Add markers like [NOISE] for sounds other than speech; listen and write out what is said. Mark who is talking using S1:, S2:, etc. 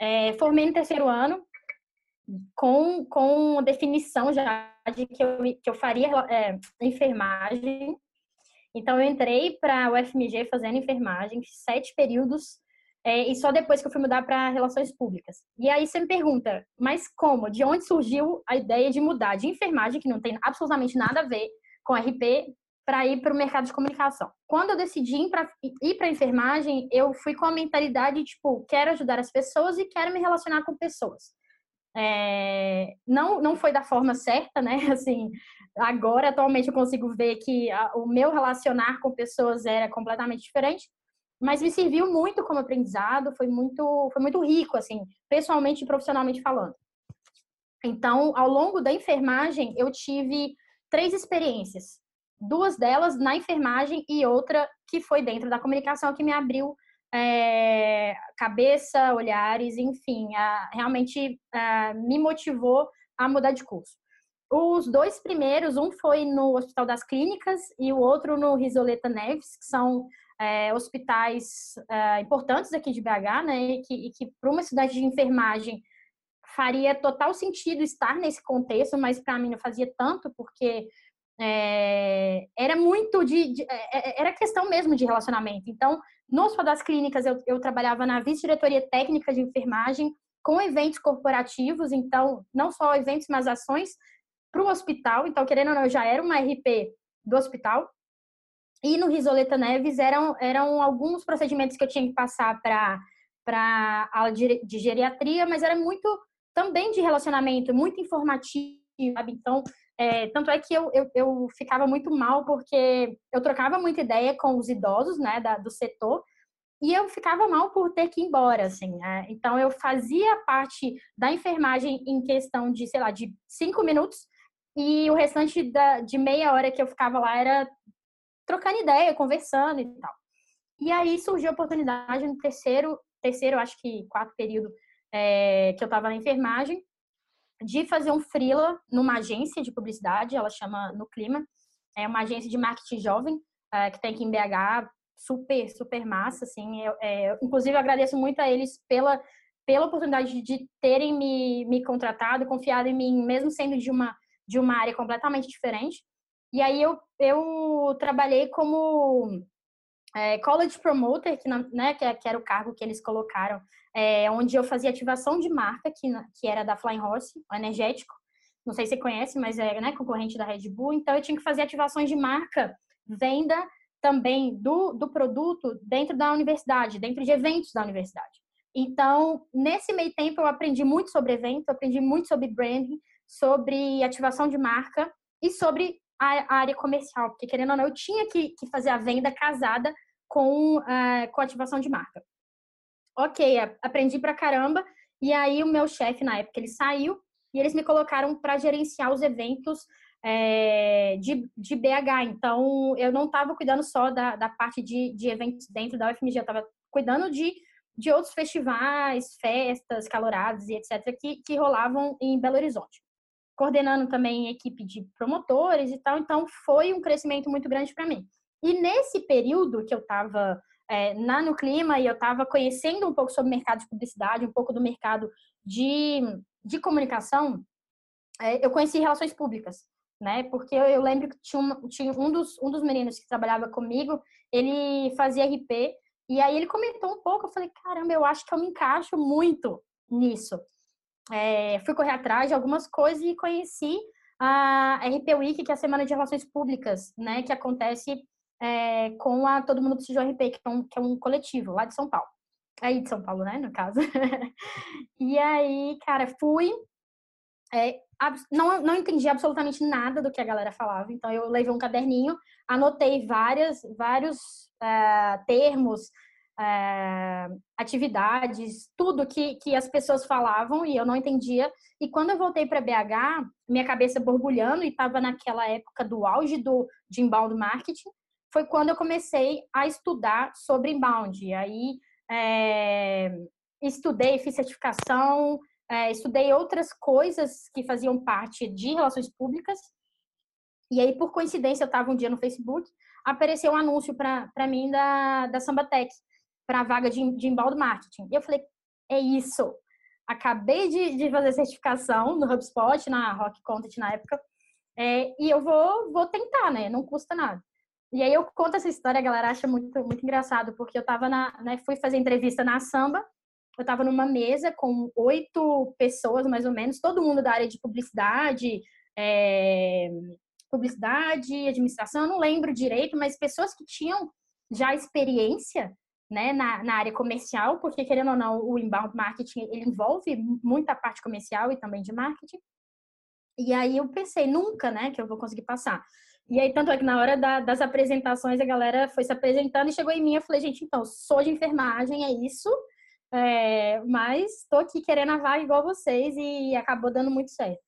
S1: É, formei no terceiro ano, com, com definição já de que eu, que eu faria é, enfermagem. Então, eu entrei para o UFMG fazendo enfermagem, sete períodos, é, e só depois que eu fui mudar para relações públicas. E aí você me pergunta, mas como? De onde surgiu a ideia de mudar de enfermagem, que não tem absolutamente nada a ver com RP, para ir para o mercado de comunicação? Quando eu decidi ir para enfermagem, eu fui com a mentalidade, tipo, quero ajudar as pessoas e quero me relacionar com pessoas. É, não, não foi da forma certa, né? [LAUGHS] Assim, agora, atualmente, eu consigo ver que a, o meu relacionar com pessoas era completamente diferente, mas me serviu muito como aprendizado, foi muito, foi muito rico, assim, pessoalmente e profissionalmente falando. Então, ao longo da enfermagem, eu tive três experiências. Duas delas na enfermagem e outra que foi dentro da comunicação, que me abriu é, cabeça, olhares, enfim, a, realmente a, me motivou a mudar de curso. Os dois primeiros, um foi no Hospital das Clínicas e o outro no Risoleta Neves, que são é, hospitais é, importantes aqui de BH, né? E que, que para uma cidade de enfermagem faria total sentido estar nesse contexto, mas para mim não fazia tanto, porque é, era muito de, de, é, é, era questão mesmo de relacionamento. Então, no Hospital das Clínicas, eu, eu trabalhava na vice-diretoria técnica de enfermagem com eventos corporativos, então, não só eventos, mas ações para o hospital. Então, querendo ou não, eu já era uma RP do hospital. E no Risoleta Neves eram, eram alguns procedimentos que eu tinha que passar para a aula de, de geriatria, mas era muito também de relacionamento, muito informativo, sabe? Então, é, tanto é que eu, eu, eu, ficava muito mal porque eu trocava muita ideia com os idosos, né, da, do setor, e eu ficava mal por ter que ir embora, assim. Né? Então, eu fazia parte da enfermagem em questão de, sei lá, de cinco minutos, e o restante da, de meia hora que eu ficava lá era trocando ideia, conversando e tal. E aí surgiu a oportunidade no terceiro, terceiro, acho que quarto período é, que eu estava na enfermagem, de fazer um freela numa agência de publicidade, ela chama No Clima, é uma agência de marketing jovem é, que tem aqui em BH, super, super massa, assim, eu, é, inclusive eu agradeço muito a eles pela, pela oportunidade de terem me, me contratado, confiado em mim, mesmo sendo de uma, de uma área completamente diferente, e aí eu, eu trabalhei como é, college promoter, que, né, que, que, era o cargo que eles colocaram, é, onde eu fazia ativação de marca, que, que era da Flying Horse, o energético. Não sei se você conhece, mas é né, concorrente da Red Bull. Então eu tinha que fazer ativações de marca, venda também do, do produto dentro da universidade, dentro de eventos da universidade. Então, nesse meio tempo, eu aprendi muito sobre evento, aprendi muito sobre branding, sobre ativação de marca e sobre a, área comercial, porque querendo ou não, eu tinha que, que fazer a venda casada com, uh, com ativação de marca. Ok, aprendi pra caramba, e aí o meu chefe, na época, ele saiu e eles me colocaram para gerenciar os eventos é, de, de BH. Então, eu não estava cuidando só da, da parte de, de eventos dentro da UFMG, eu estava cuidando de, de outros festivais, festas, calorados e etc., que, que rolavam em Belo Horizonte coordenando também equipe de promotores e tal, então foi um crescimento muito grande para mim. E nesse período que eu estava é, na No Clima e eu estava conhecendo um pouco sobre o mercado de publicidade, um pouco do mercado de, de comunicação, é, eu conheci relações públicas, né? Porque eu, eu lembro que tinha, um, tinha um, dos, um dos meninos que trabalhava comigo, ele fazia RP, e aí ele comentou um pouco, eu falei, caramba, eu acho que eu me encaixo muito nisso é, fui correr atrás de algumas coisas e conheci a RP Week, que é a Semana de Relações Públicas, né, que acontece é, com a Todo Mundo Precisa de RP, que é, um, que é um coletivo lá de São Paulo. Aí de São Paulo, né, no caso. [LAUGHS] e aí, cara, fui. É, não, não entendi absolutamente nada do que a galera falava, então eu levei um caderninho, anotei várias, vários uh, termos, é, atividades, tudo que, que as pessoas falavam e eu não entendia. E quando eu voltei para BH, minha cabeça borbulhando e estava naquela época do auge do, de inbound marketing, foi quando eu comecei a estudar sobre inbound. Aí é, estudei, fiz certificação, é, estudei outras coisas que faziam parte de relações públicas. E aí, por coincidência, eu estava um dia no Facebook, apareceu um anúncio para mim da, da Sambatec para a vaga de, de embaldo marketing. E eu falei, é isso. acabei de, de fazer certificação no HubSpot, na Rock Content na época, é, e eu vou, vou tentar, né? Não custa nada. E aí eu conto essa história, a galera acha muito, muito engraçado, porque eu tava na, né, fui fazer entrevista na Samba, eu tava numa mesa com oito pessoas, mais ou menos, todo mundo da área de publicidade, é, publicidade, administração, eu não lembro direito, mas pessoas que tinham já experiência né, na, na, área comercial, porque querendo ou não, o inbound marketing ele envolve muita parte comercial e também de marketing. E aí eu pensei, nunca, né, que eu vou conseguir passar. E aí, tanto é que na hora da, das apresentações, a galera foi se apresentando e chegou em mim, eu falei, gente, então, sou de enfermagem, é isso, é, mas estou aqui querendo a vaga igual vocês e acabou dando muito certo.